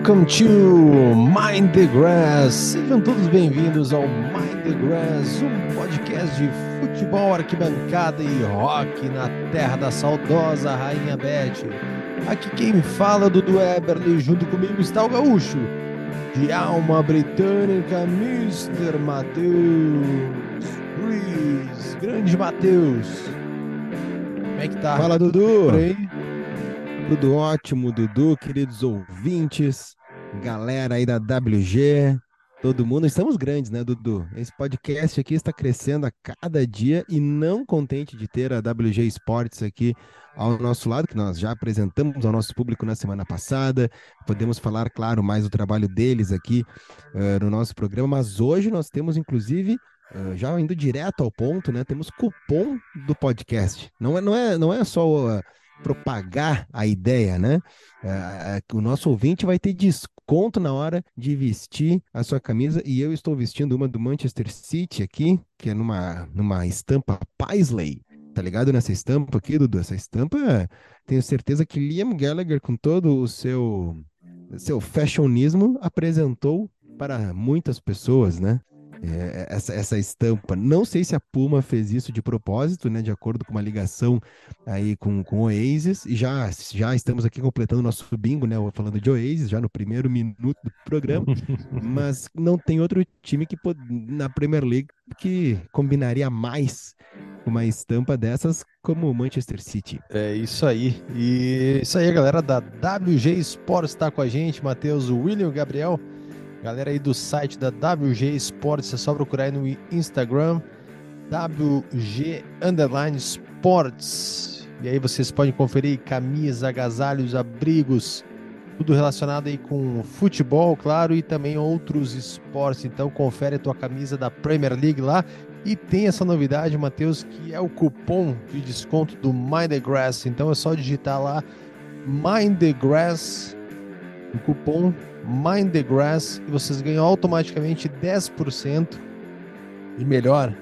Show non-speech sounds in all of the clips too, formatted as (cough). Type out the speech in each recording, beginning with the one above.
Welcome to Mind the Grass. Sejam todos bem-vindos ao Mind the Grass, um podcast de futebol, arquibancada e rock na terra da saudosa Rainha Beth. Aqui quem fala é Dudu Eberly, junto comigo está o gaúcho, de alma britânica, Mr. Matheus Ruiz. Grande Matheus. Como é que tá? Fala, Dudu. Por aí? Tudo ótimo, Dudu, queridos ouvintes, galera aí da WG, todo mundo. Estamos grandes, né, Dudu? Esse podcast aqui está crescendo a cada dia e não contente de ter a WG Esportes aqui ao nosso lado, que nós já apresentamos ao nosso público na semana passada. Podemos falar, claro, mais do trabalho deles aqui uh, no nosso programa, mas hoje nós temos, inclusive, Uh, já indo direto ao ponto, né? Temos cupom do podcast. Não é, não é, não é só uh, propagar a ideia, né? Uh, o nosso ouvinte vai ter desconto na hora de vestir a sua camisa e eu estou vestindo uma do Manchester City aqui, que é numa, numa estampa Paisley. Tá ligado nessa estampa aqui, Dudu? Essa estampa, tenho certeza que Liam Gallagher, com todo o seu, seu fashionismo, apresentou para muitas pessoas, né? É, essa, essa estampa. Não sei se a Puma fez isso de propósito, né, de acordo com uma ligação aí com, com Oasis, e já, já estamos aqui completando nosso bingo, né, falando de Oasis, já no primeiro minuto do programa, (laughs) mas não tem outro time que na Premier League que combinaria mais uma estampa dessas como o Manchester City. É isso aí. E isso aí, galera da WG Sports está com a gente, Matheus, William Gabriel. Galera aí do site da WG Sports, é só procurar aí no Instagram, WG Underline Sports. E aí vocês podem conferir camisas, agasalhos, abrigos, tudo relacionado aí com futebol, claro, e também outros esportes. Então confere a tua camisa da Premier League lá. E tem essa novidade, Matheus, que é o cupom de desconto do Mind the Grass. Então é só digitar lá Mind the Grass, o cupom Mind the Grass e vocês ganham automaticamente 10% e melhor,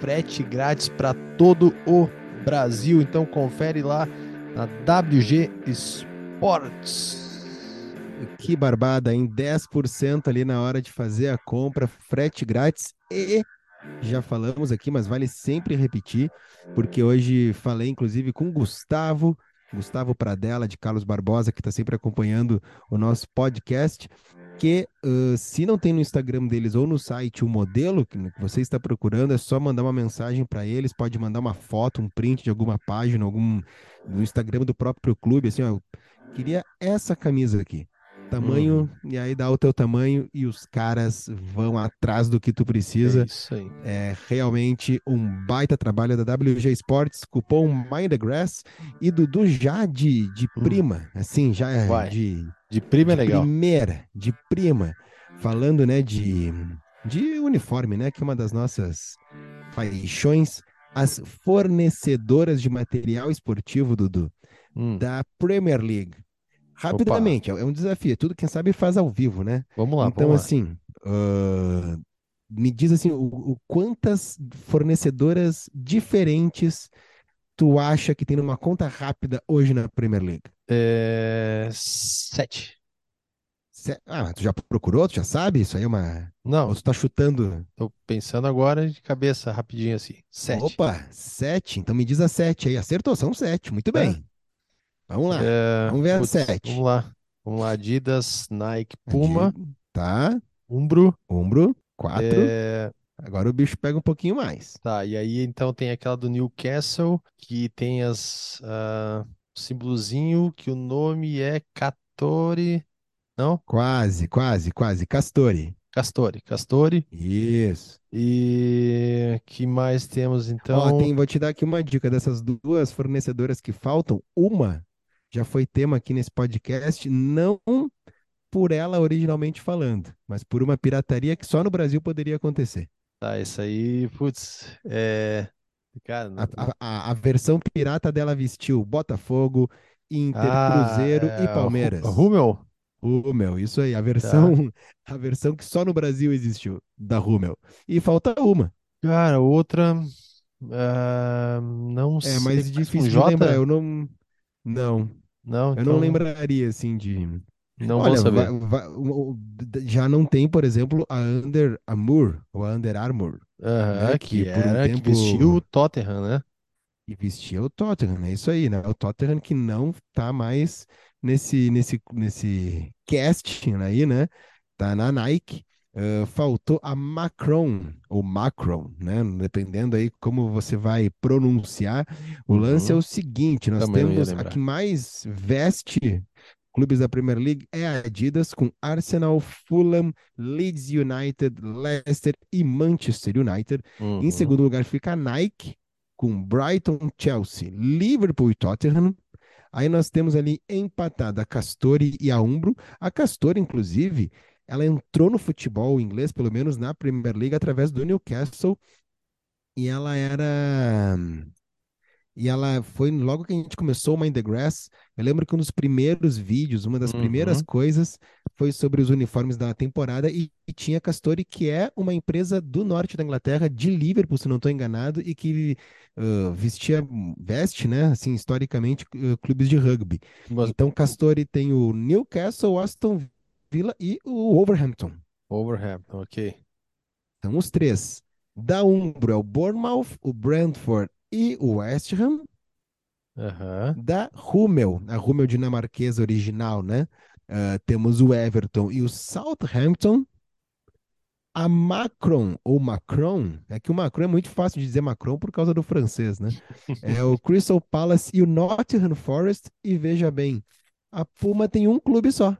frete grátis para todo o Brasil. Então confere lá na WG Sports. Que barbada, em 10% ali na hora de fazer a compra, frete grátis e já falamos aqui, mas vale sempre repetir, porque hoje falei inclusive com Gustavo, Gustavo Pradella, de Carlos Barbosa, que está sempre acompanhando o nosso podcast, que uh, se não tem no Instagram deles ou no site o modelo que você está procurando, é só mandar uma mensagem para eles, pode mandar uma foto, um print de alguma página, algum no Instagram do próprio clube, assim, ó, eu queria essa camisa aqui tamanho, uhum. e aí dá o teu tamanho e os caras vão atrás do que tu precisa. É isso aí. É realmente um baita trabalho da WG Sports, cupom Mind the Grass e Dudu já de, de hum. prima, assim, já é Vai. de... De prima é legal. Primeira, de prima. Falando, né, de, de uniforme, né, que é uma das nossas paixões, as fornecedoras de material esportivo, Dudu, hum. da Premier League. Rapidamente, Opa. é um desafio. É tudo quem sabe faz ao vivo, né? Vamos lá. Então, vamos assim, uh, me diz assim, o, o, quantas fornecedoras diferentes tu acha que tem numa conta rápida hoje na Premier League? É... Sete. Ah, tu já procurou? Tu já sabe? Isso aí é uma. Não. Ou tu tá chutando? Tô pensando agora de cabeça, rapidinho assim. Sete. Opa, sete. Então me diz a sete aí. Acertou, são sete. Muito bem. É. Vamos lá. É, vamos ver putz, a 7. Vamos lá. Vamos lá. Adidas, Nike, Puma. Tá. Umbro. Umbro. 4. É... Agora o bicho pega um pouquinho mais. Tá, e aí então tem aquela do Newcastle, que tem as uh, símbolozinho, que o nome é Catori. Não? Quase, quase, quase. Castori. Castori, Castori. Isso. E que mais temos então? Ó, tem, vou te dar aqui uma dica dessas duas fornecedoras que faltam. Uma já foi tema aqui nesse podcast, não por ela originalmente falando, mas por uma pirataria que só no Brasil poderia acontecer. Tá, isso aí, putz, é. Cara, não... a, a, a, versão pirata dela vestiu Botafogo, Inter, ah, Cruzeiro é... e Palmeiras. Rummel? Rummel, isso aí, a versão, tá. a versão que só no Brasil existiu, da Rummel. E falta uma. Cara, outra. Uh, não é, sei. É mais difícil de lembrar. Eu não. Não. Não, Eu então... não lembraria, assim, de... Não Olha, vou saber. va- va- o- o- d- já não tem, por exemplo, a Under Armour, ou a Under Armour, né? Aham, Que que por um era, que vestiu o Tottenham, né? e vestia o Tottenham, é isso aí, né? O Tottenham que não tá mais nesse, nesse, nesse casting aí, né? Tá na Nike. Ah, faltou a Macron, ou Macron, né? Dependendo aí como você vai pronunciar. O lance é Uhum, o seguinte: nós também temos a que mais veste clubes da Premier League é a Adidas, com Arsenal, Fulham, Leeds United, Leicester e Manchester United. Em Uhum, segundo lugar fica a Nike, com Brighton, Chelsea, Liverpool e Tottenham. Aí nós temos ali empatada a Castori e a Umbro. A Castori, inclusive, ela entrou no futebol inglês, pelo menos na Premier League, através do Newcastle, e ela era. E ela foi logo que a gente começou o Mind the Grass. Eu lembro que um dos primeiros vídeos, uma das primeiras uhum. coisas, foi sobre os uniformes da temporada. E, e tinha Castori, que é uma empresa do norte da Inglaterra, de Liverpool, se não estou enganado, e que ah, vestia, veste, né, assim, historicamente, ah, clubes de rugby. Mas Então, Castori tem o Newcastle, o Aston Villa e o Wolverhampton. Overhampton, ok. São os três. Da Umbro é o Bournemouth, o Brentford e o West Ham. Aham. Da Hummel, a Hummel dinamarquesa original, né? Ah, temos o Everton e o Southampton. A Macron, ou Macron, é que o Macron é muito fácil de dizer Macron por causa do francês, né? (laughs) É o Crystal Palace e o Nottingham Forest. E veja bem, a Puma tem um clube só,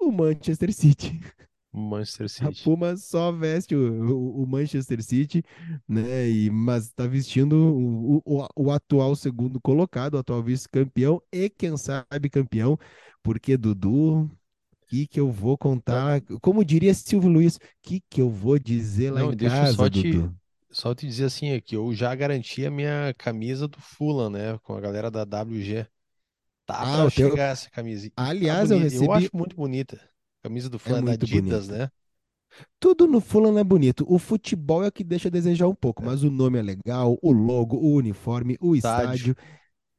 o Manchester City. Manchester A City. Puma só veste o, o- o Manchester City, né? E, mas está vestindo o, o- o atual segundo colocado, o atual vice-campeão e quem sabe campeão, porque Dudu, o que que eu vou contar? Como diria Silvio Luiz, o que que eu vou dizer lá não, em deixa eu só casa, te, Dudu? só te dizer assim, é que eu já garanti a minha camisa do Fulham, né? Com a galera da WG. Tá Ah, pra o teu. chegar essa camisa. Tá Aliás, eu bonita. Eu recebi. acho muito bonita. Camisa do É Fulham é Adidas, bonita. né? Tudo no Fulham é bonito. O futebol é o que deixa a desejar um pouco, É. mas o nome é legal, o logo, o uniforme, o Estádio, estádio.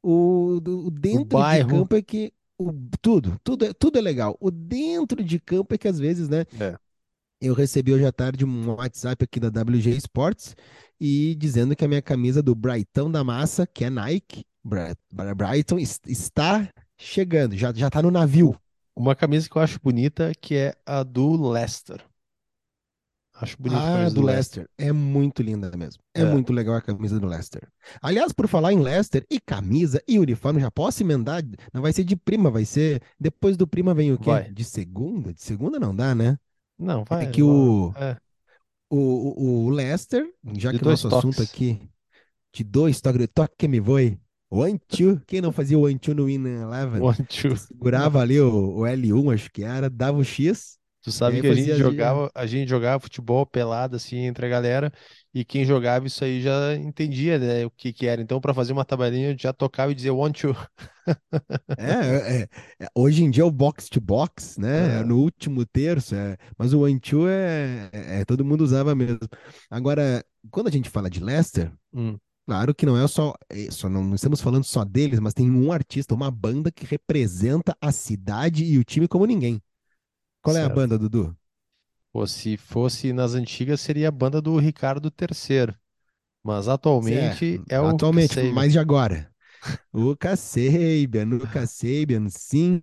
O, o o dentro de bairro. campo é que o, tudo, tudo é, tudo é legal. O dentro de campo é que às vezes, né? É. Eu recebi hoje à tarde um WhatsApp aqui da WG Sports e dizendo que a minha camisa do Brighton da Massa, que é Nike, Brighton, es- está chegando, já, já tá no navio. Uma camisa que eu acho bonita, que é a do Leicester. Acho bonita a Ah, camisa do do Leicester. Leicester. É muito linda mesmo. É É, muito legal a camisa do Leicester. Aliás, por falar em Leicester, e camisa e uniforme, já posso emendar? Não vai ser de prima, vai ser. Depois do prima vem o quê? vai. De segunda? De segunda não dá, né? Não, É vai. que vai. o, É, o, o o Leicester, já de que o nosso assunto toques. aqui de dois toques, toque que me voe. One, two. Quem não fazia o one, two no Win Eleven? One, two. Segurava ali o, o L1, acho que era, dava o X, Tu sabe que a gente jogava, a gente jogava futebol pelado assim entre a galera e quem jogava isso aí já entendia, né, o que que era. Então, para fazer uma tabelinha, eu já tocava e dizia one, two. (laughs) É, é, é, hoje em dia é o box to box, né? É É, no último terço, é, mas o one two é, é- é- todo mundo usava mesmo. Agora, quando a gente fala de Leicester, hum, claro que não é só, é, só não, não estamos falando só deles, mas tem um artista, uma banda que representa a cidade e o time como ninguém. Qual é a certo. banda, Dudu? Pô, se fosse nas antigas, seria a banda do Ricardo III, mas atualmente é o atualmente, mas de agora. O Kasabian, o Kasabian, sim.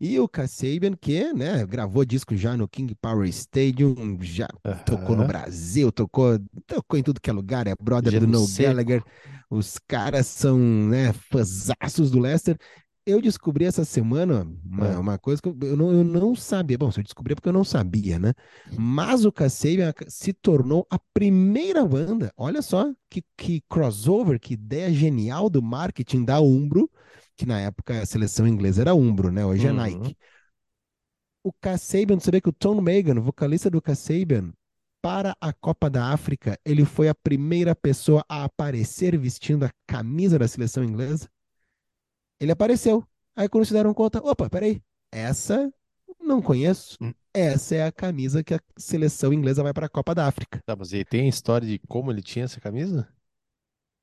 E o Kasabian, que, né, gravou disco já no King Power Stadium, já tocou no. Brasil, tocou, tocou em tudo que é lugar, é brother do Noel. Gallagher. Os caras são, né, fãzaços do Leicester. Eu descobri essa semana uma, Ah, uma coisa que eu eu não, eu não sabia. Bom, se eu descobri é porque eu não sabia, né? Mas o Kasabian se tornou a primeira banda. Olha só que, que crossover, que ideia genial do marketing da Umbro, que na época a seleção inglesa era Umbro, né? Hoje é uhum. Nike. O Kasabian, você vê que o Tom Megan, vocalista do Kasabian, para a Copa da África, ele foi a primeira pessoa a aparecer vestindo a camisa da seleção inglesa. Ele apareceu. Aí quando se deram conta, opa, peraí, essa não conheço. Hum. Essa é a camisa que a seleção inglesa vai para a Copa da África. Tá, mas ele tem a história de como ele tinha essa camisa?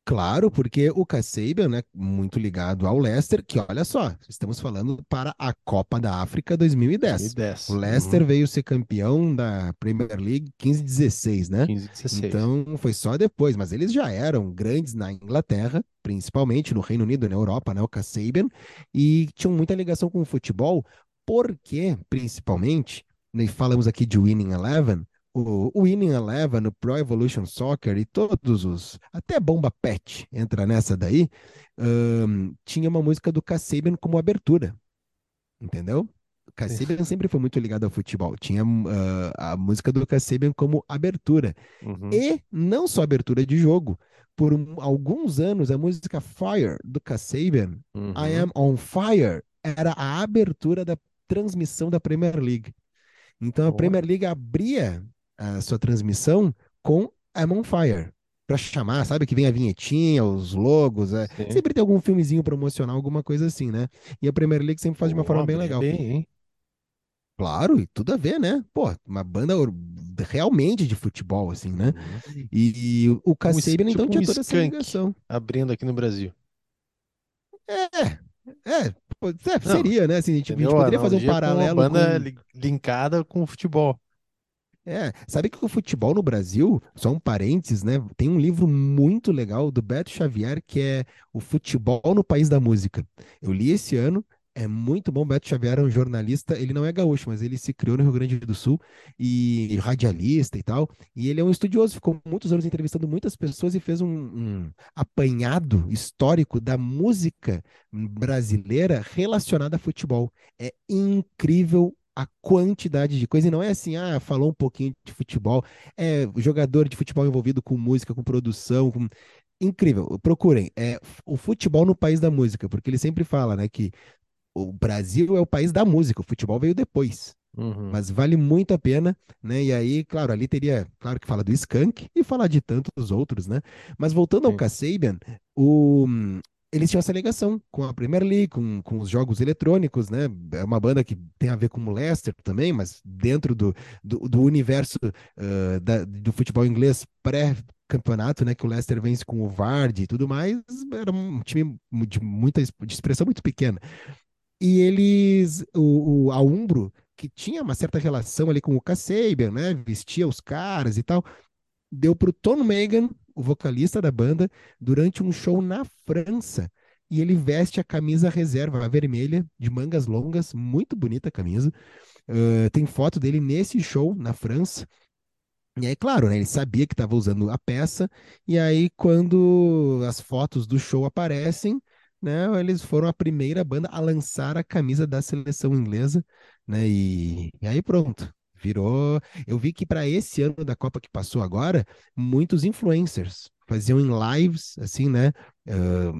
Claro, porque o Kasabian, né, muito ligado ao Leicester, que olha só, estamos falando para a Copa da África 2010. 2010. O Leicester Uhum. veio ser campeão da Premier League 15-16, né? 15, 16. Então foi só depois, mas eles já eram grandes na Inglaterra, principalmente no Reino Unido, na Europa, né, o Kasabian, e tinham muita ligação com o futebol, porque, principalmente, falamos aqui de Winning Eleven, o Winning Eleven, o Pro Evolution Soccer e todos os, até Bomba Pet entra nessa daí, ahn, tinha uma música do Kasabian como abertura, entendeu? O Kasabian sempre foi muito ligado ao futebol, tinha ah, a música do Kasabian como abertura. Uhum. E não só abertura de jogo. Por um- alguns anos, a música Fire do Kasabian, Uhum. I Am On Fire, era a abertura da transmissão da Premier League. Então a Ó. Premier League abria a sua transmissão com I'm On Fire. Pra chamar, sabe? Que vem a vinhetinha, os logos. é. Sempre tem algum filmezinho promocional, alguma coisa assim, né? E a Premier League sempre faz de uma Pô, forma bem legal. bem, hein? Claro, e tudo a ver, né? Pô, uma banda realmente de futebol, assim, né? Uhum. E o- o Kasabian, então, tipo tinha um toda essa ligação. Abrindo aqui no Brasil. É, pô, é, Não, seria, né? Assim, a gente, a gente Entendeu? poderia fazer um Analogia com uma paralelo banda com... li- linkada com o futebol. É, sabe que o futebol no Brasil, só um parênteses, né? Tem um livro muito legal do Beto Xavier que é O Futebol no País da Música. Eu li esse ano, é muito bom. Beto Xavier é um jornalista, ele não é gaúcho, mas ele se criou no Rio Grande do Sul e radialista e tal. E ele é um estudioso, ficou muitos anos entrevistando muitas pessoas e fez um, um apanhado histórico da música brasileira relacionada a futebol. É incrível a quantidade de coisa, e não é assim, ah, falou um pouquinho de futebol, é jogador de futebol envolvido com música, com produção, com... incrível. Procurem, é o futebol no país da música, porque ele sempre fala, né, que o Brasil é o país da música, o futebol veio depois. Uhum. Mas vale muito a pena, né? E aí, claro, ali teria, claro que fala do Skank e falar de tantos outros, né? Mas voltando ao Sim. Kasabian, o, eles tinham essa ligação com a Premier League, com, com os jogos eletrônicos, né? É uma banda que tem a ver com o Leicester também, mas dentro do, do, do universo ah, da- do futebol inglês pré-campeonato, né? Que o Leicester vence com o Vardy e tudo mais, era um time de muita de expressão muito pequena. E eles, o, o, a Umbro, que tinha uma certa relação ali com o Kasabian, né? Vestia os caras e tal, deu pro Tom Megan, o vocalista da banda, durante um show na França. E ele veste a camisa reserva, a vermelha, de mangas longas, muito bonita a camisa. Ah, tem foto dele nesse show na França. E aí, claro, né, ele sabia que estava usando a peça, e aí, quando as fotos do show aparecem, né, eles foram a primeira banda a lançar a camisa da seleção inglesa, né, e, e aí pronto, virou. Eu vi que para esse ano da Copa que passou agora, muitos influencers faziam em lives, assim, né, ah,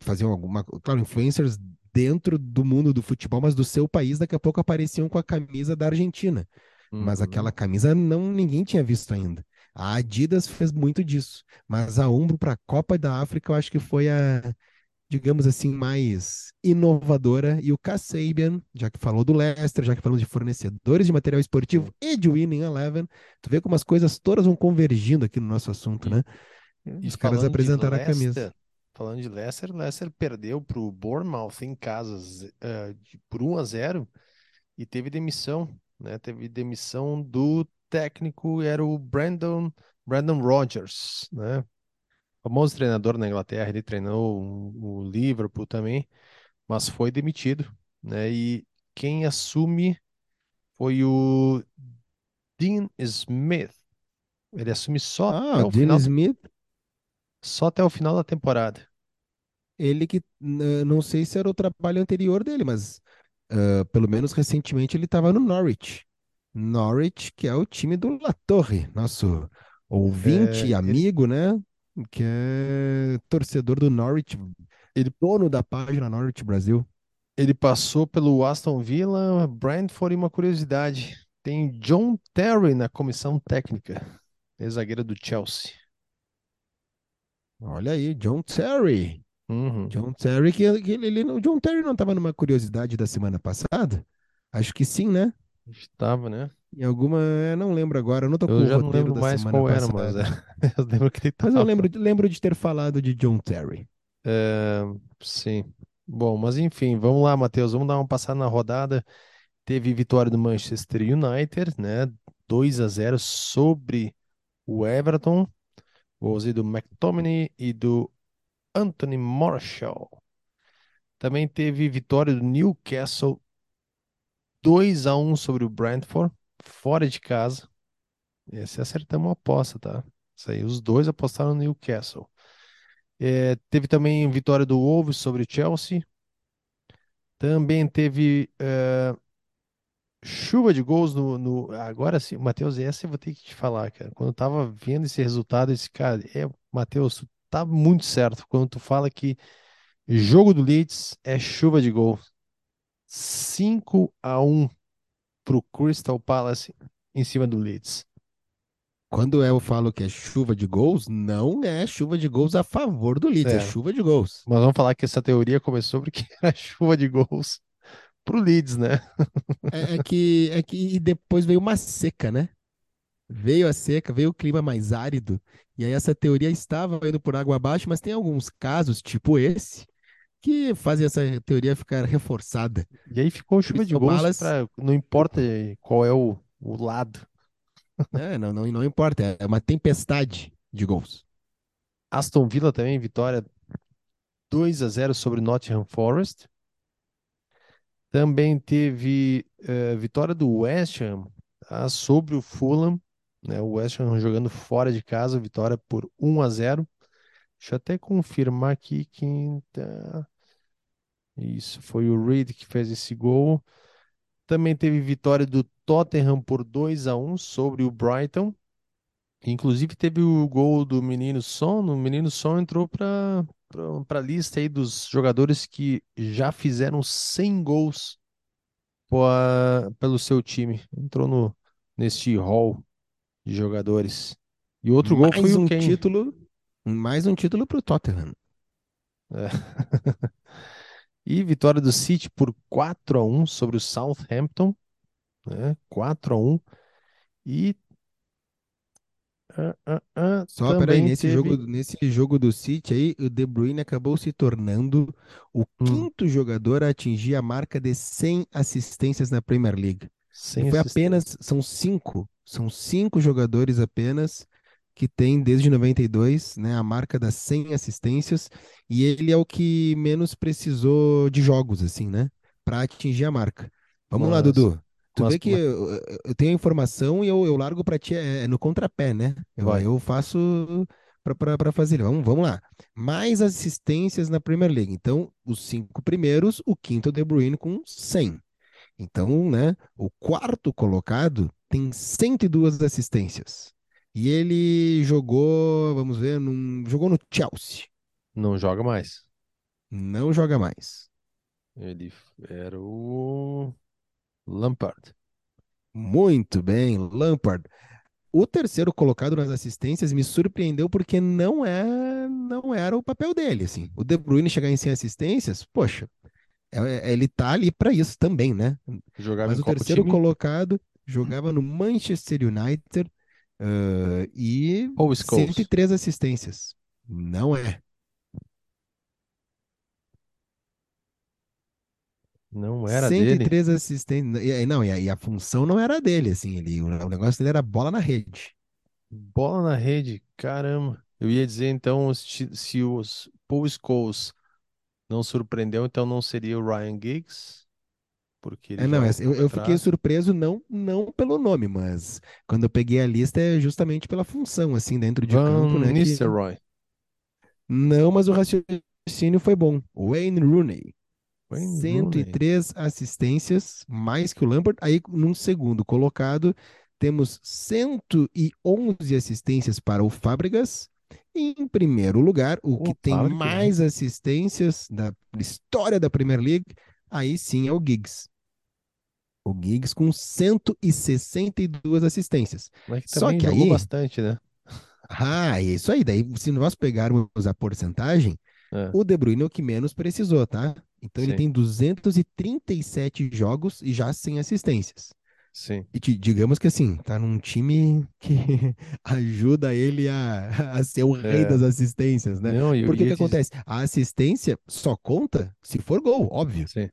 faziam alguma. Claro, influencers dentro do mundo do futebol, mas do seu país, daqui a pouco apareciam com a camisa da Argentina mas Uhum. aquela camisa não ninguém tinha visto ainda. A Adidas fez muito disso, mas a Umbro para a Copa da África eu acho que foi a, digamos assim, mais inovadora e o Kasabian, já que falou do Leicester, já que falamos de fornecedores de material esportivo e de Winning Eleven, tu vê como as coisas todas vão convergindo aqui no nosso assunto, né? E Os caras apresentaram a camisa. Falando de Leicester, Leicester perdeu para o Bournemouth em casa de- por 1 a 0 e teve demissão, né? Teve demissão do técnico, era o Brandon, Brandon Rodgers, né? Famoso treinador na Inglaterra, ele treinou o, Liverpool também, mas foi demitido, né? E quem assume foi o Dean Smith. Ele assume só Ah, até o Dean final, Smith, só até o final da temporada. ele que não sei se era o trabalho anterior dele, mas ah, pelo menos recentemente ele estava no Norwich. Norwich, que é o time do La Torre, nosso ouvinte É, e ele- amigo, né? Que é torcedor do Norwich, Ele- dono da página Norwich Brasil. Ele passou pelo Aston Villa, Brentford e uma curiosidade. Tem John Terry na comissão técnica, ex-zagueiro do Chelsea. Olha aí, John Terry. Uhum. John Terry, que, que ele, ele John Terry não estava numa curiosidade da semana passada? Acho que sim, né? Estava, né? Em alguma, eu não lembro agora, eu não tô com Eu o já não roteiro lembro da mais semana qual era, mas é, (laughs) eu lembro que ele Mas eu tava. lembro, lembro de ter falado de John Terry. É, sim. Bom, mas enfim, vamos lá, Matheus. Vamos dar uma passada na rodada. Teve vitória do Manchester United, né? 2 a 0 sobre o Everton. Gols aí do McTominay e do Anthony Marshall. Também teve vitória do Newcastle 2 a 1 sobre o Brentford, fora de casa. Esse acertamos uma aposta, tá? Isso aí, os dois apostaram no Newcastle. É, teve também vitória do Wolves sobre o Chelsea. Também teve é, chuva de gols no, no- Agora sim, Matheus, essa eu vou ter que te falar, cara. Quando eu tava vendo esse resultado, esse cara, é, Matheus, tá muito certo quando tu fala que jogo do Leeds é chuva de gols. 5 a 1 pro Crystal Palace em cima do Leeds. Quando eu falo que é chuva de gols, não é chuva de gols a favor do Leeds, é, É, chuva de gols. mas vamos falar que essa teoria começou porque (laughs) era chuva de gols pro Leeds, né? É, é que, é que depois veio uma seca, né? Veio a seca, veio o clima mais árido, e aí essa teoria estava indo por água abaixo, mas tem alguns casos, tipo esse, que fazem essa teoria ficar reforçada. E aí ficou chuva de gols Palace, para não importa qual é o, o lado. né, (laughs) não, não, não importa, é uma tempestade de gols. Aston Villa também, vitória 2 a 0 sobre Nottingham Forest. Também teve eh, vitória do West Ham tá, sobre o Fulham, né? O West Ham jogando fora de casa, vitória por 1 a 0. Deixa eu até confirmar aqui quem tá... Isso, foi o Reed que fez esse gol. Também teve vitória do Tottenham por 2 a 1 sobre o Brighton. Inclusive teve o gol do menino Son. O menino Son entrou para para a lista aí dos jogadores que já fizeram 100 gols pa- pelo seu time. Entrou no neste hall de jogadores. E outro gol foi Mais o um Kane. título, mais um título para o Tottenham. É. (laughs) E vitória do City por 4 a 1 sobre o Southampton, né? 4 a 1. E ah, ah, ah, Só, peraí, nesse jogo, teve nesse jogo do City aí, o De Bruyne acabou se tornando o hum, quinto jogador a atingir a marca de 100 assistências na Premier League. Foi apenas, são cinco, são cinco jogadores apenas que têm desde 92, né, a marca das 100 assistências, e ele é o que menos precisou de jogos, assim, né, para atingir a marca. Vamos lá, Mas, Dudu. Tu vê que mas eu, eu- eu tenho a informação e eu, eu largo para ti é, é no contrapé, né? Eu, vai. eu faço para fazer. Vamos, vamos lá. Mais assistências na Premier League. Então, os cinco primeiros, o quinto é o De Bruyne com 100. Então, né, o quarto colocado tem 102 assistências. E ele jogou, vamos ver, num, jogou no Chelsea. Não joga mais. Não joga mais. Ele era o Lampard. Muito bem, Lampard. O terceiro colocado nas assistências me surpreendeu porque não é, não era o papel dele, assim. O De Bruyne chegar em 100 assistências, poxa, é- é- ele tá ali para isso também, né? Jogava Mas o terceiro colocado jogava no Manchester United, ah, e Scholes. 103 assistências. Não é. Não era dele. 103 assistências. E, aí, não, e a, e a função não era dele, assim. Ele, o, o negócio dele era bola na rede. Bola na rede. Caramba. Eu ia dizer então se, se os Paul Scholes não surpreendeu, então não seria o Ryan Giggs, porque É, não, eu, eu fiquei surpreso não, não pelo nome, mas quando eu peguei a lista é justamente pela função, assim, dentro de Van campo, né? Que não, mas o raciocínio foi bom. Wayne Rooney, Wayne Rooney. 103 assistências, mais que o Lampard. Aí, num segundo colocado, temos 111 assistências para o Fábregas. E, em primeiro lugar, o que O tem Fábricas, mais assistências da história da Premier League, aí sim é o Giggs. O Giggs com 162 assistências. Mas que Só que aí, bastante, né? ah, é isso aí. Daí, se nós pegarmos a porcentagem, É, o De Bruyne é o que menos precisou, tá? Então ele sim. tem 237 jogos e já 100 assistências. Sim. E digamos que assim, tá num time que (laughs) ajuda ele a, a ser o rei É, das assistências, né? não, eu Porque ia que dizer. acontece? A assistência só conta se for gol, óbvio. Sim,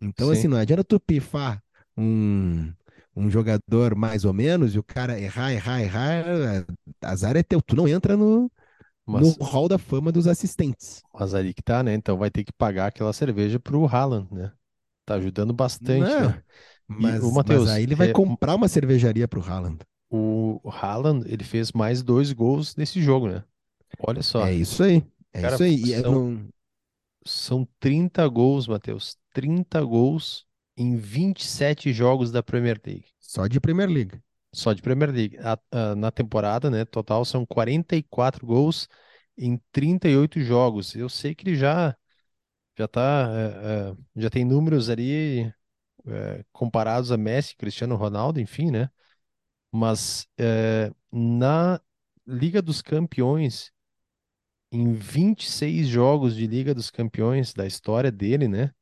Então, assim, sim. não adianta tu pifar um, um jogador mais ou menos e o cara errar, errar, errar, é, azar é teu. Tu não entra no, no Mas, hall da fama dos assistentes. mas ali que tá, né? Então vai ter que pagar aquela cerveja pro Haaland, né? Tá ajudando bastante, né? Não, E o mas, mas aí ele vai é, comprar uma cervejaria pro Haaland. o Haaland, ele fez mais dois gols nesse jogo, né? Olha É só, isso aí. É cara, isso aí. E é- são, não, são 30 gols, Matheus. 30 gols em 27 jogos da Premier League. só de Premier League. Só de Premier League. A- a- na temporada, né, total são 44 gols em 38 jogos. Eu sei que ele já já tá, é, é, já tem números ali é, comparados a Messi, Cristiano Ronaldo, enfim, né? Mas é, na Liga dos Campeões, em 26 jogos de Liga dos Campeões da história dele, né?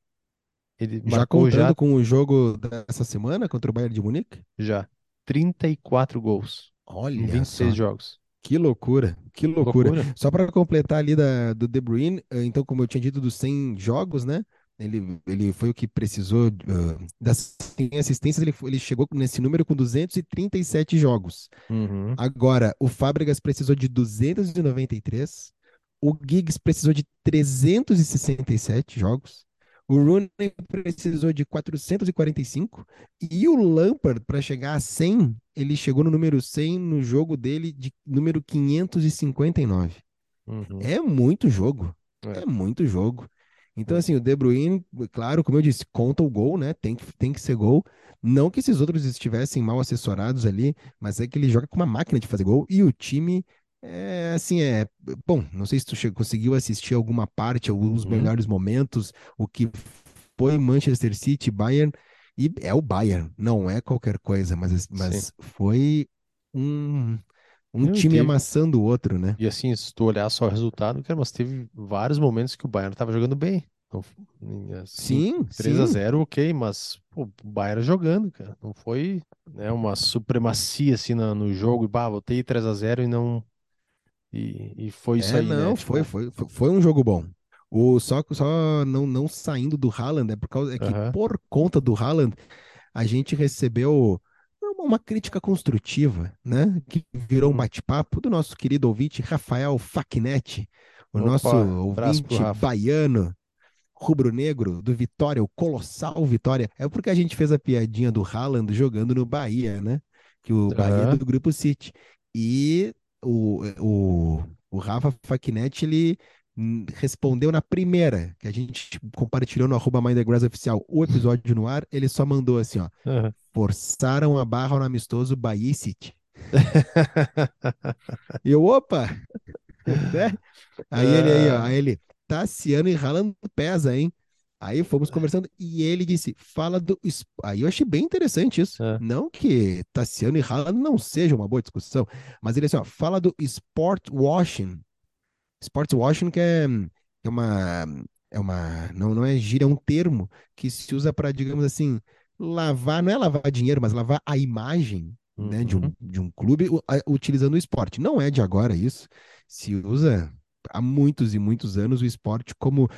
Ele Já marcou já contando com o jogo dessa semana contra o Bayern de Munique? já 34 gols em Olha 26 só, jogos. que loucura, que loucura. Loucura. Só para completar ali da, do De Bruyne, eh, então, como eu tinha dito, dos 100 jogos, né? Ele, ele foi o que precisou ah, das 100 assistências, ele, ele chegou nesse número com 237 jogos. Uhum. Agora, o Fábregas precisou de 293, o Giggs precisou de 367 jogos, o Rooney precisou de 445 e o Lampard, para chegar a 100, ele chegou no número 100 no jogo dele de número 559. Uhum. É muito jogo, É. é muito jogo. Então, assim, o De Bruyne, claro, como eu disse, conta o gol, né? Tem que, tem que ser gol. Não que esses outros estivessem mal assessorados ali, mas é que ele joga com uma máquina de fazer gol e o time é assim, é. Bom, não sei se tu conseguiu assistir alguma parte, alguns Uhum. melhores momentos, o que foi Manchester City, Bayern, e é o Bayern, não é qualquer coisa, mas, Sim. mas foi um, um Não, time teve- amassando o outro, né? E assim, se tu olhar só o resultado, cara, mas teve vários momentos que o Bayern tava jogando bem. Em, assim, Sim, 3 a sim. 0 ok, mas pô, o Bayern jogando, cara. Não foi, né, uma supremacia assim na- no jogo e bah, botei 3 a 0 e não. E, e foi isso É, aí, né? não, foi, Tipo, foi, foi, foi um jogo bom. O, só só não, não saindo do Haaland, é por causa é que aham, por conta do Haaland, a gente recebeu uma, crítica construtiva, né? Que virou um hum. bate-papo do nosso querido ouvinte Rafael Facchinetti, o nosso Opa, pro ouvinte baiano, rubro-negro do Vitória, o colossal Vitória. É porque a gente fez a piadinha do Haaland jogando no Bahia, né? Que o Bahia é do Grupo City. E o, o, o Rafa Facchinetti, ele respondeu na primeira, que a gente compartilhou no arroba Mind the Grass oficial, o episódio no ar, ele só mandou assim, ó, aham. forçaram a barra no amistoso Bahia City. (laughs) E eu, opa, (laughs) né? Aí ele aí, ó, Ah, aí ele, Tassiano e Haaland pesa, hein? Aí fomos conversando e ele disse, fala do... Aí eu achei bem interessante isso. ah, Não que Tassiano e Haaland não sejam uma boa discussão, mas ele assim, ó, fala do sport washing. Sport washing que é, é uma... É uma... Não, não é gíria, é um termo que se usa para, digamos assim, lavar, não é lavar dinheiro, mas lavar a imagem, né, de uhum, um, de um clube utilizando o esporte. Não é de agora isso. Se usa há muitos e muitos anos o esporte como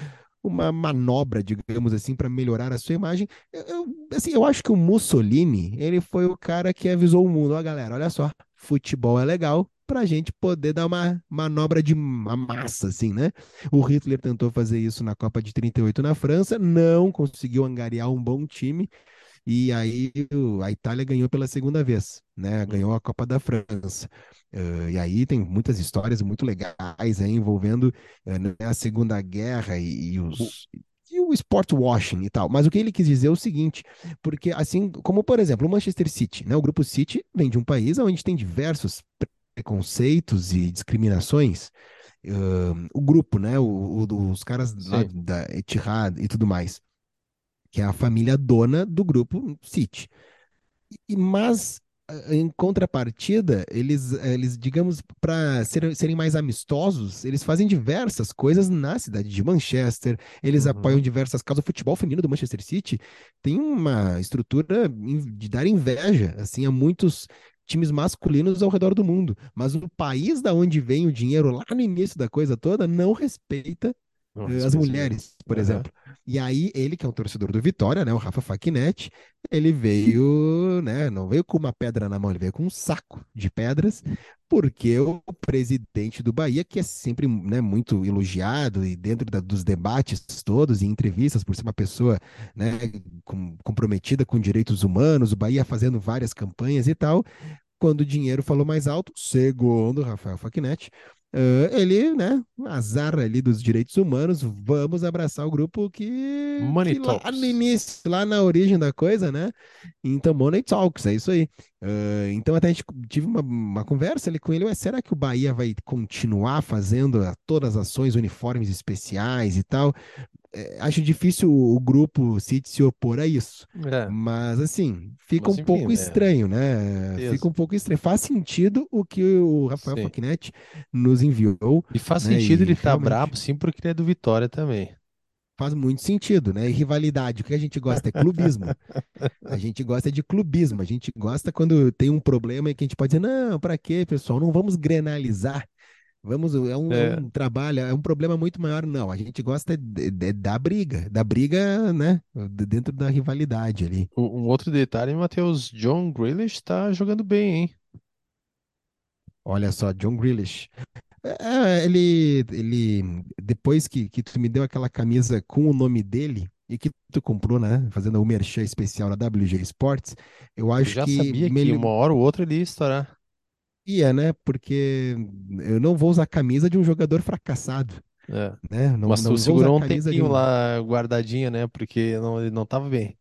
uma manobra, digamos assim, para melhorar a sua imagem. Eu, eu- assim, eu acho que o Mussolini, ele foi o cara que avisou o mundo, ó, galera, olha só, futebol é legal para a gente poder dar uma manobra de ma- massa, assim, né? O Hitler tentou fazer isso na Copa de 38 na França, não conseguiu angariar um bom time, e aí a Itália ganhou pela segunda vez, né? Ganhou a Copa da França. Eh, e aí tem muitas histórias muito legais aí envolvendo né, a Segunda Guerra e, e O- os e o sport washing e tal. Mas o que ele quis dizer é o seguinte, porque assim, como por exemplo, o Manchester City, né? O grupo City vem de um país onde tem diversos preconceitos e discriminações. Ahn, o grupo, né? O- o- os caras Sim. da Etihad e tudo mais, que é a família dona do grupo City. E- mas em contrapartida, eles, eles digamos, para ser, serem mais amistosos, eles fazem diversas coisas na cidade de Manchester, eles Uhum. apoiam diversas causas. O futebol feminino do Manchester City tem uma estrutura de dar inveja, assim, a muitos times masculinos ao redor do mundo. Mas o país da onde vem o dinheiro lá no início da coisa toda não respeita As mulheres, por Aham. exemplo. E aí, ele, que é um torcedor do Vitória, né, o Rafa Facchinetti, ele veio, né, não veio com uma pedra na mão, ele veio com um saco de pedras, porque o presidente do Bahia, que é sempre, né, muito elogiado e dentro da- dos debates todos e entrevistas, por ser uma pessoa, né, com- comprometida com direitos humanos, o Bahia fazendo várias campanhas e tal, quando o dinheiro falou mais alto, segundo Rafael Facchinetti, eh, ele, né, azar ali dos direitos humanos, vamos abraçar o grupo que, Money que lá no Talks. início, lá na origem da coisa, né? Então, Money Talks, é isso aí. Eh, então, até a gente tive uma, uma conversa ali com ele, ué, será que o Bahia vai continuar fazendo todas as ações, uniformes especiais e tal? Eh, acho difícil o, grupo City se opor a isso. É, Mas assim, fica Mas, um pouco né? estranho, né? Certeza. Fica um pouco estranho. Faz sentido o que o Rafael Sim. Facchinetti nos enviou. e faz né, sentido e ele estar realmente- brabo, sim, porque ele é do Vitória também. Faz muito sentido, né? E rivalidade, o que a gente gosta é clubismo. (laughs) A gente gosta de clubismo. A gente gosta quando tem um problema e que a gente pode dizer, não, para quê, pessoal? Não vamos grenalizar. Vamos, é um, é É. um trabalho, é um problema muito maior. Não, a gente gosta de- de- da briga, da briga, né? de- Dentro da rivalidade ali. Um outro detalhe, Matheus, John Grealish tá jogando bem, hein? Olha só, John Grealish. É, ele, ele, depois que, que tu me deu aquela camisa com o nome dele e que tu comprou, né, fazendo o merchan especial da WG Sports, eu Eu acho já que sabia que melhor uma hora ou outra ele ia estourar. Ia, né, porque eu não vou usar a camisa de um jogador fracassado, É. né, não, Mas não tu segurou um tempinho um... lá guardadinha, né? Porque não, ele não tava bem.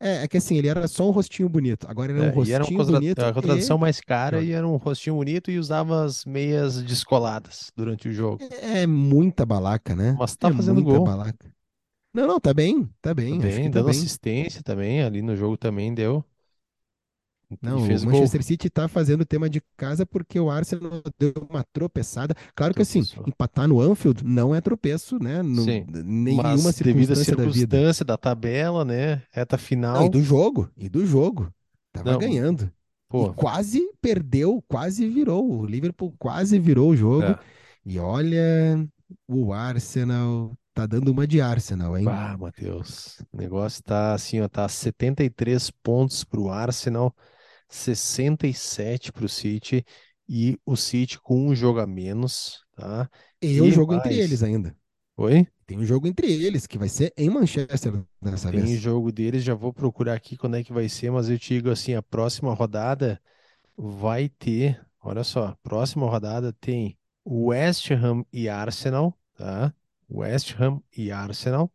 É, é que assim, ele era só um rostinho bonito, agora ele é um É, era uma rostinho contra- bonito a contratação e mais cara e era um rostinho bonito e usava as meias descoladas durante o jogo. É muita balaca, né, Mas tá é fazendo muita gol. balaca. Não, não, tá bem, tá Tá bem, que bem, tá dando bem. assistência também, ali no jogo também deu. E Não, o fez gol. Manchester City tá fazendo tema de casa porque o Arsenal deu uma tropeçada. Claro que assim, Tropeçou. empatar no Anfield não é tropeço, né? Não, Sim, nenhuma mas devido à circunstância da vida. circunstância da tabela, né? Reta Não, e final. do jogo, e do jogo. Tava Não, ganhando. E pô, quase perdeu, quase virou. O Liverpool quase virou o jogo. é. E olha, o Arsenal tá dando uma de Arsenal, hein? Bah, Matheus, o negócio tá assim, ó, tá 73 pontos pro Arsenal, 67 pro City e o City com um jogo a menos, tá? E o E jogo entre mais. eles ainda. Oi? Tem um jogo entre eles, que vai ser em Manchester dessa Tem vez. jogo deles, já vou procurar aqui quando é que vai ser, mas eu te digo assim, a próxima rodada vai ter, olha só, próxima rodada tem West Ham e Arsenal, tá? West Ham e Arsenal,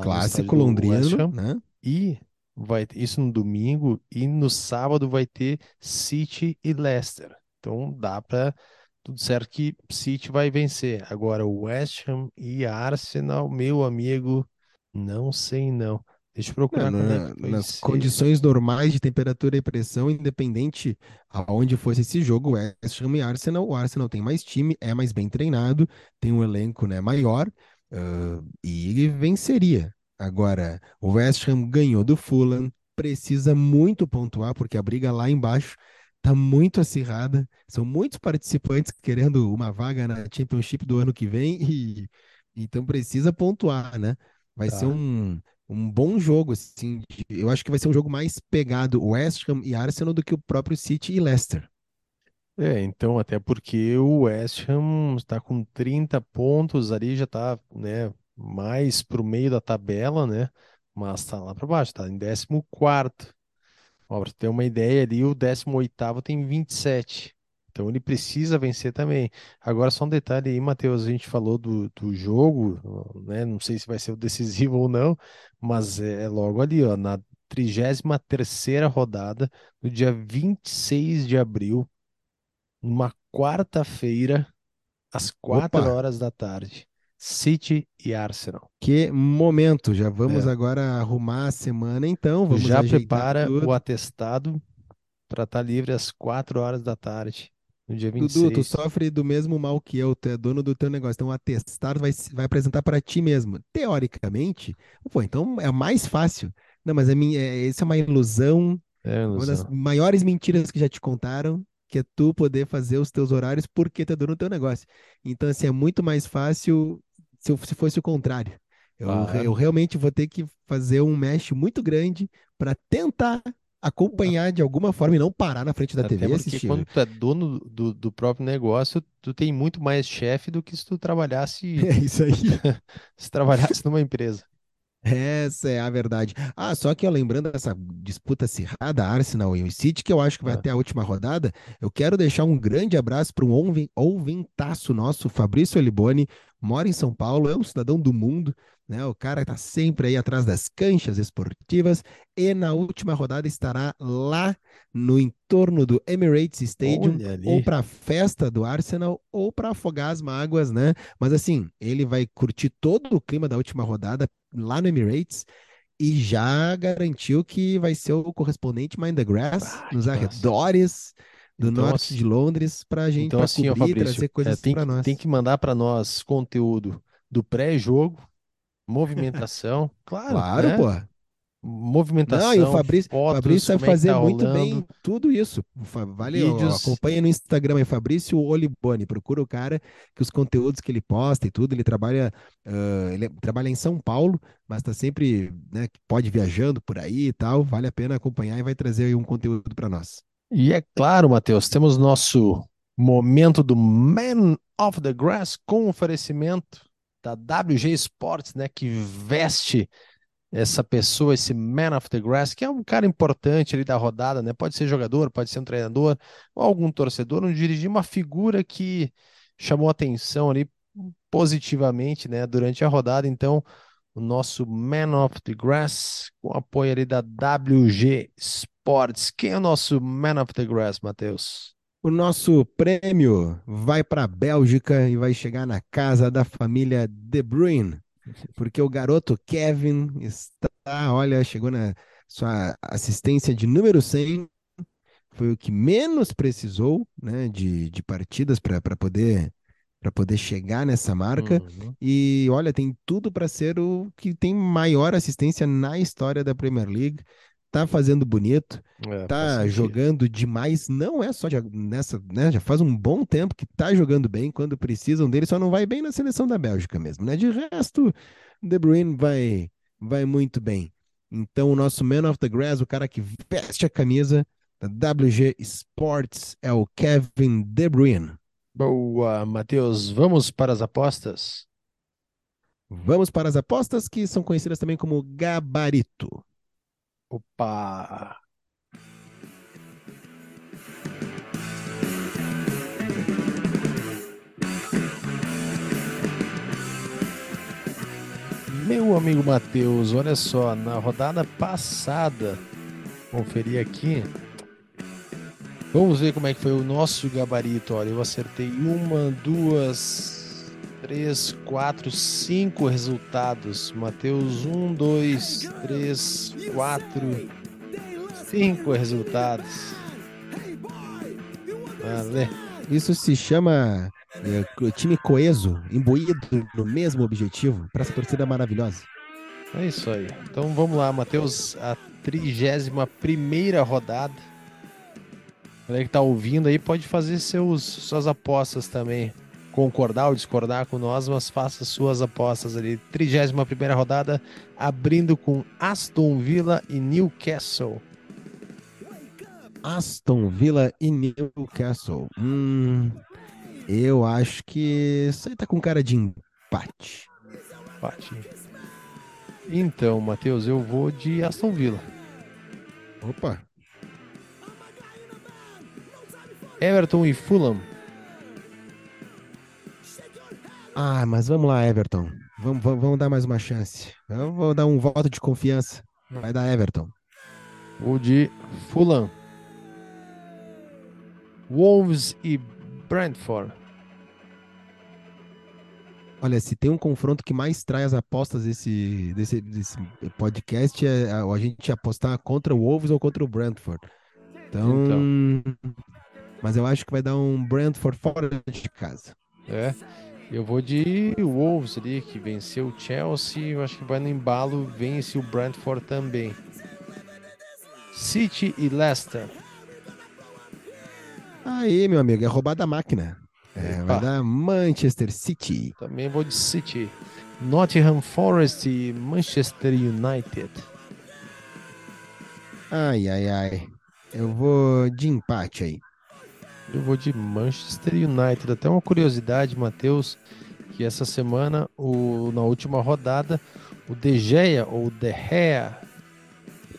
Clássico londrino, né? E vai ter isso no domingo e no sábado vai ter City e Leicester. Então dá para tudo certo que City vai vencer. Agora o West Ham e Arsenal, meu amigo, não sei não. Deixa eu Não, procurar é na- que vai nas ser. condições normais de temperatura e pressão, independente aonde fosse esse jogo, West Ham e Arsenal, o Arsenal tem mais time, é mais bem treinado, tem um elenco, né, maior, ah, e venceria. Agora, o West Ham ganhou do Fulham, precisa muito pontuar, porque a briga lá embaixo tá muito acirrada, são muitos participantes querendo uma vaga na Championship do ano que vem, e então precisa pontuar, né? Vai ser Tá. um um bom jogo, assim. Eu acho que vai ser um jogo mais pegado West Ham e Arsenal do que o próprio City e Leicester. É, então, até porque o West Ham está com 30 pontos ali, já está, né, mais para o meio da tabela, né? Mas está lá para baixo, está em 14º. Ó, para ter uma ideia ali, o 18º tem 27. Então ele precisa vencer também. Agora só um detalhe aí, Matheus, a gente falou do, do jogo, né? Não sei se vai ser o decisivo (laughs) ou não, mas é, é logo ali, ó, na 33ª rodada, no dia 26 de abril, numa quarta-feira, às 4 Opa, horas da tarde. City e Arsenal. que momento! Já vamos É. agora arrumar a semana, então. Vamos já prepara o tudo. atestado para estar livre às 4 horas da tarde, no dia Dudu, 26. tu sofre do mesmo mal que eu, tu é dono do teu negócio. Então, o atestado vai, vai apresentar para ti mesmo. Teoricamente, pô, então é mais fácil. Não, mas é, minha, é, isso é uma ilusão, É, uma das ilusão. maiores mentiras que já te contaram, que é tu poder fazer os teus horários porque tu é dono do teu negócio. Então, assim, é muito mais fácil se, eu- se fosse o contrário. Eu, Claro. eu realmente vou ter que fazer um mesh muito grande para tentar acompanhar de alguma forma e não parar na frente da Até TV porque assistir. quando tu é dono do, do próprio negócio, tu tem muito mais chefe do que se tu trabalhasse, (laughs) É isso aí. (laughs) se trabalhasse numa empresa. Essa é a verdade. Ah, só que ó, lembrando dessa disputa acirrada, Arsenal e City, que eu acho que vai Ah. até a última rodada, eu quero deixar um grande abraço para um ouvin- ouvintaço nosso, Fabrício Oliboni, mora em São Paulo, é um cidadão do mundo, né? O cara tá sempre aí atrás das canchas esportivas e na última rodada estará lá no entorno do Emirates Stadium ou para a festa do Arsenal ou para afogar as mágoas, né? Mas assim, ele vai curtir todo o clima da última rodada lá no Emirates e já garantiu que vai ser o correspondente Mind the Grass Ah, nos massa. Do Então, norte assim- de Londres para a gente Então, assim, ó, cobrir e Fabrício, trazer é, coisas tem, para nós. tem que mandar para nós conteúdo do pré-jogo, movimentação, claro, (laughs) Claro, né? pô. Não, e o Movimentação, Fabrício, fotos, Fabrício como é fazer tá muito rolando, bem tudo isso. Vale, ó, vídeos. acompanha no Instagram aí, Fabrício Oliboni. Procura o cara que os conteúdos que ele posta e tudo, ele trabalha, ah, ele trabalha em São Paulo, mas tá sempre, né, pode viajando por aí e tal. Vale a pena acompanhar e vai trazer aí um conteúdo para nós. E é claro, Matheus, temos nosso momento do Man of the Grass com oferecimento da WG Sports, né, que veste essa pessoa, esse Man of the Grass, que é um cara importante ali da rodada, né? Pode ser jogador, pode ser um treinador, ou algum torcedor, um dirigir uma figura que chamou atenção ali positivamente, né, durante a rodada. Então, o nosso Man of the Grass, com apoio ali da WG Sports. Quem é o nosso Man of the Grass, Matheus? O nosso prêmio vai para a Bélgica e vai chegar na casa da família De Bruyne, porque o garoto Kevin está, olha, chegou na sua assistência de número 100, foi o que menos precisou, né, de, de partidas para poder para poder chegar nessa marca. Uhum. E olha, tem tudo para ser o que tem maior assistência na história da Premier League. Tá fazendo bonito, É, tá jogando demais. Não é só de- nessa, né? Já faz um bom tempo que tá jogando bem quando precisam dele, só não vai bem na seleção da Bélgica mesmo, né? De resto, De Bruyne vai vai muito bem. Então, o nosso Man of the Grass, o cara que veste a camisa da WG Sports é o Kevin De Bruyne. Boa, Matheus. Vamos para as apostas? Vamos para as apostas que são conhecidas também como gabarito. Opa! Meu amigo Matheus, olha só, na rodada passada, conferir aqui. Vamos ver como é que foi o nosso gabarito. Olha, eu acertei uma, duas, três, quatro, cinco resultados. Matheus, um, dois, três, quatro, cinco resultados. Vale. Isso se chama é, time coeso, imbuído no mesmo objetivo, para essa torcida maravilhosa. É isso aí. Então vamos lá, Matheus, a 31 primeira rodada. Galera que tá ouvindo aí pode fazer seus, suas apostas também. Concordar ou discordar com nós, mas faça suas apostas ali. 31 primeira rodada, abrindo com Aston Villa e Newcastle. Aston Villa e Newcastle. Hum, eu acho que isso aí tá com cara de empate. Empate. Então, Matheus, eu vou de Aston Villa. Opa, Everton e Fulham. Ah, mas vamos lá, Everton. Vamos, vamos, vamos dar mais uma chance. Vou dar um voto de confiança. Vai dar Everton. Vou de Fulham. Wolves e Brentford. Olha, se tem um confronto que mais traz apostas desse, desse, desse podcast é a, a gente apostar contra o Wolves ou contra o Brentford. Então, então, mas eu acho que vai dar um Brentford fora de casa. É. Eu vou de Wolves ali, que venceu o Chelsea. Eu acho que vai no embalo, vence o Brentford também. City e Leicester. Aí, meu amigo, é roubada a máquina. É, vai dar Manchester City. Também vou de City. Nottingham Forest e Manchester United. Ai, ai, ai. Eu vou de empate aí. Eu vou de Manchester United. Até uma curiosidade, Matheus, que essa semana, o, na última rodada, o De Gea, ou De Gea,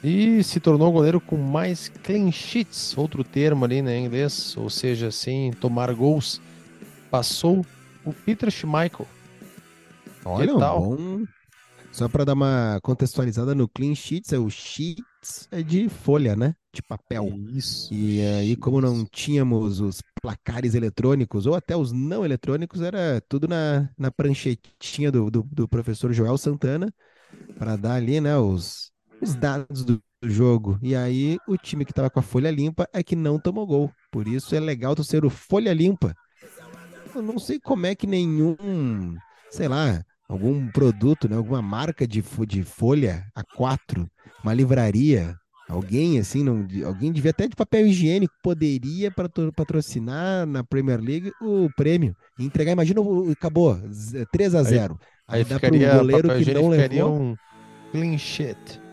e se tornou o goleiro com mais clean sheets, outro termo ali né, em inglês, ou seja, sem tomar gols. Passou o Peter Schmeichel. Olha, um bom. Só para dar uma contextualizada no clean sheets, é o sheets é de folha, né? De papel. Isso. E aí, como não tínhamos os placares eletrônicos, ou até os não eletrônicos, era tudo na, na pranchetinha do, do, do professor Joel Santana, para dar ali, né, os, os dados do, do jogo. E aí, o time que estava com a folha limpa é que não tomou gol. Por isso é legal tu ser o folha limpa. Eu não sei como é que nenhum, sei lá, algum produto, né, alguma marca de, de folha A4, uma livraria, alguém assim, não, alguém devia até de papel higiênico poderia patrocinar na Premier League o prêmio e entregar, imagina, acabou 3 a 0. Aí, aí, aí dá para o goleiro que não levou um clean sheet.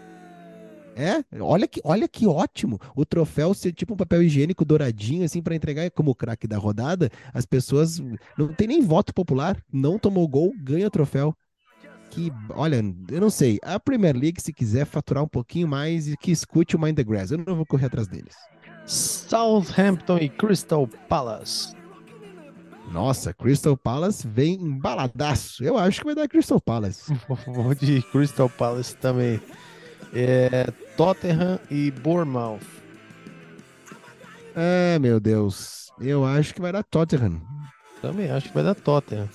É, olha que, olha que ótimo. O troféu ser tipo um papel higiênico douradinho, assim, para entregar como craque da rodada. As pessoas não tem nem voto popular, não tomou gol, ganha o troféu. Que, olha, eu não sei. A Premier League, se quiser faturar um pouquinho mais, que escute o Mind the Grass. Eu não vou correr atrás deles. Southampton e Crystal Palace. Nossa, Crystal Palace vem embaladaço. Eu acho que vai dar Crystal Palace. (laughs) Vou de Crystal Palace também. É, Tottenham e Bournemouth. É, meu Deus. Eu acho que vai dar Tottenham. Também acho que vai dar Tottenham.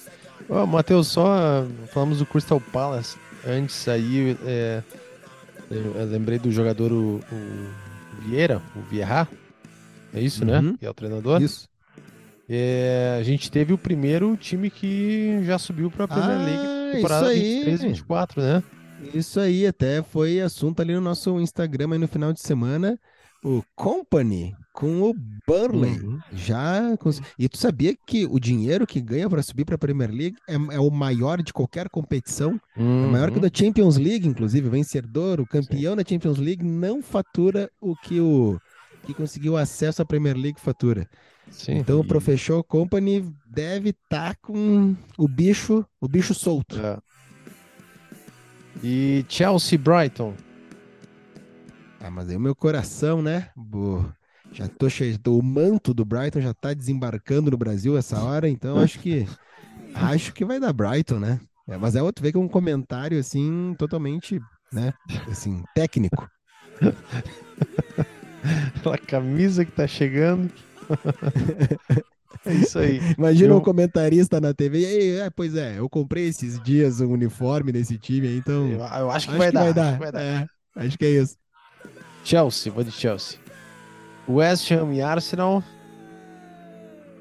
Oh, Matheus, só falamos do Crystal Palace. Antes aí, é, eu lembrei do jogador o, o Vieira, o Vieira. É isso, né? uhum. né? Que é o treinador. Isso. É, a gente teve o primeiro time que já subiu para a Premier League ah, temporada 23 24, né? Isso aí, até foi assunto ali no nosso Instagram aí no final de semana. O Company com o Burnley. Uhum. Já. Cons... E tu sabia que o dinheiro que ganha para subir para a Premier League é, é, o maior de qualquer competição? Uhum. É maior que o da Champions League, inclusive. O vencedor, o campeão Sim. da Champions League, não fatura o que o que conseguiu acesso à Premier League fatura. Sim. Então, e... o Professor Company deve estar tá com o bicho, o bicho solto. É. E Chelsea Brighton. Ah, mas aí o meu coração, né? Já tô cheio. O manto do Brighton já tá desembarcando no Brasil essa hora, então acho que. acho que vai dar Brighton, né? É, mas é outro, vê que é um comentário assim, totalmente, né? Assim, técnico. (laughs) Aquela camisa que tá chegando. (laughs) É isso aí. (laughs) Imagina eu... um comentarista na TV. E aí, é, pois é, eu comprei esses dias um uniforme nesse time, então. Eu, eu acho, que, acho vai, que dar, vai, dar, acho vai dar. É, acho que é isso. Chelsea, vou de Chelsea. West Ham e Arsenal.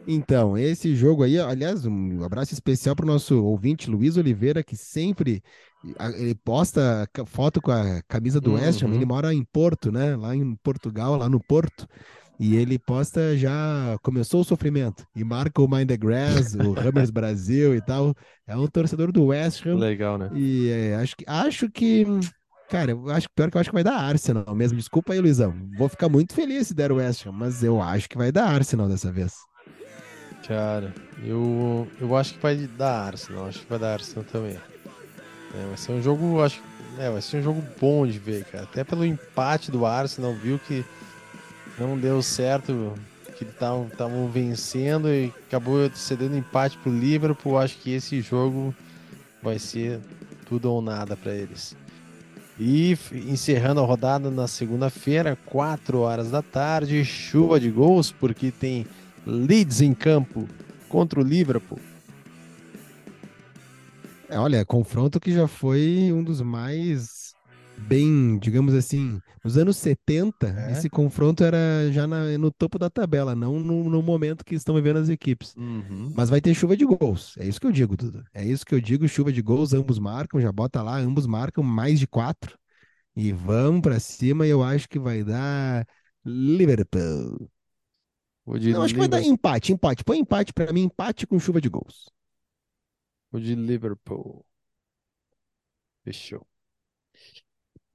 Então, esse jogo aí, aliás, um abraço especial para o nosso ouvinte Luiz Oliveira, que sempre ele posta foto com a camisa do uhum. West Ham. Ele mora em Porto, né? Lá em Portugal, lá no Porto. E ele posta já começou o sofrimento e marca o Mind the Grass, o (laughs) Hammers Brasil e tal. É um torcedor do West Ham. Legal, né? E é, acho que acho que cara, eu acho pior que eu acho que vai dar Arsenal mesmo. Desculpa aí, Luizão. Vou ficar muito feliz se der o West Ham, mas eu acho que vai dar Arsenal dessa vez. Cara, eu eu acho que vai dar Arsenal, acho que vai dar Arsenal também. É, vai ser um jogo, acho, é, vai ser um jogo bom de ver, cara. Até pelo empate do Arsenal, viu que não deu certo, que estavam vencendo e acabou cedendo empate pro Liverpool. Acho que esse jogo vai ser tudo ou nada para eles. E encerrando a rodada na segunda-feira, 4 horas da tarde, chuva de gols, porque tem Leeds em campo contra o Liverpool. É, olha, confronto que já foi um dos mais bem, digamos assim, nos anos 70, É. esse confronto era já na- no topo da tabela, não no, no momento que estão vivendo as equipes. Uhum. Mas vai ter chuva de gols. É isso que eu digo, Dudu. É isso que eu digo, chuva de gols, ambos marcam, já bota lá, ambos marcam mais de quatro. E vamos pra cima e eu acho que vai dar Liverpool. Não, acho que vai dar empate, empate. Põe empate pra mim, empate com chuva de gols. Vou de Liverpool. Fechou.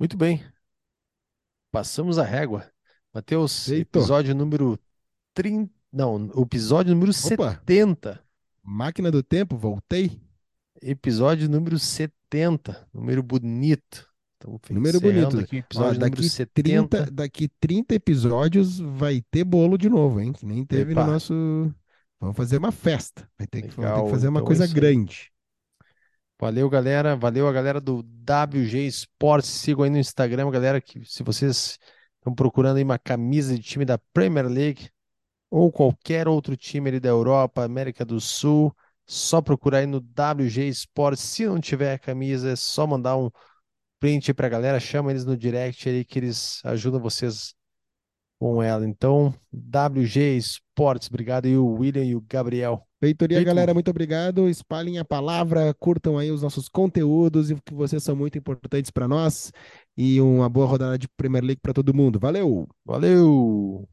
Muito bem. Passamos a régua. Matheus, Feito. episódio número 30. Não, o episódio número Opa. 70. Máquina do tempo, voltei. Episódio número 70. Número bonito. Estamos Número bonito. Aqui, Ó, episódio número daqui 70. 30, daqui 30 episódios vai ter bolo de novo, hein? Que nem teve Epa. no nosso. Vamos fazer uma festa. Vai ter que, vamos ter que fazer uma então é coisa isso aí. grande. Valeu, galera. Valeu a galera do WG Sports. Sigam aí no Instagram, galera, que se vocês estão procurando aí uma camisa de time da Premier League ou qualquer outro time ali da Europa, América do Sul, só procurar aí no WG Sports. Se não tiver a camisa, é só mandar um print pra galera, chama eles no direct aí que eles ajudam vocês com ela. Então, WG Sports, obrigado aí o William e o Gabriel. Feitoria, Feito. galera, muito obrigado. Espalhem a palavra, curtam aí os nossos conteúdos e que vocês são muito importantes para nós. E uma boa rodada de Premier League para todo mundo. Valeu! Valeu!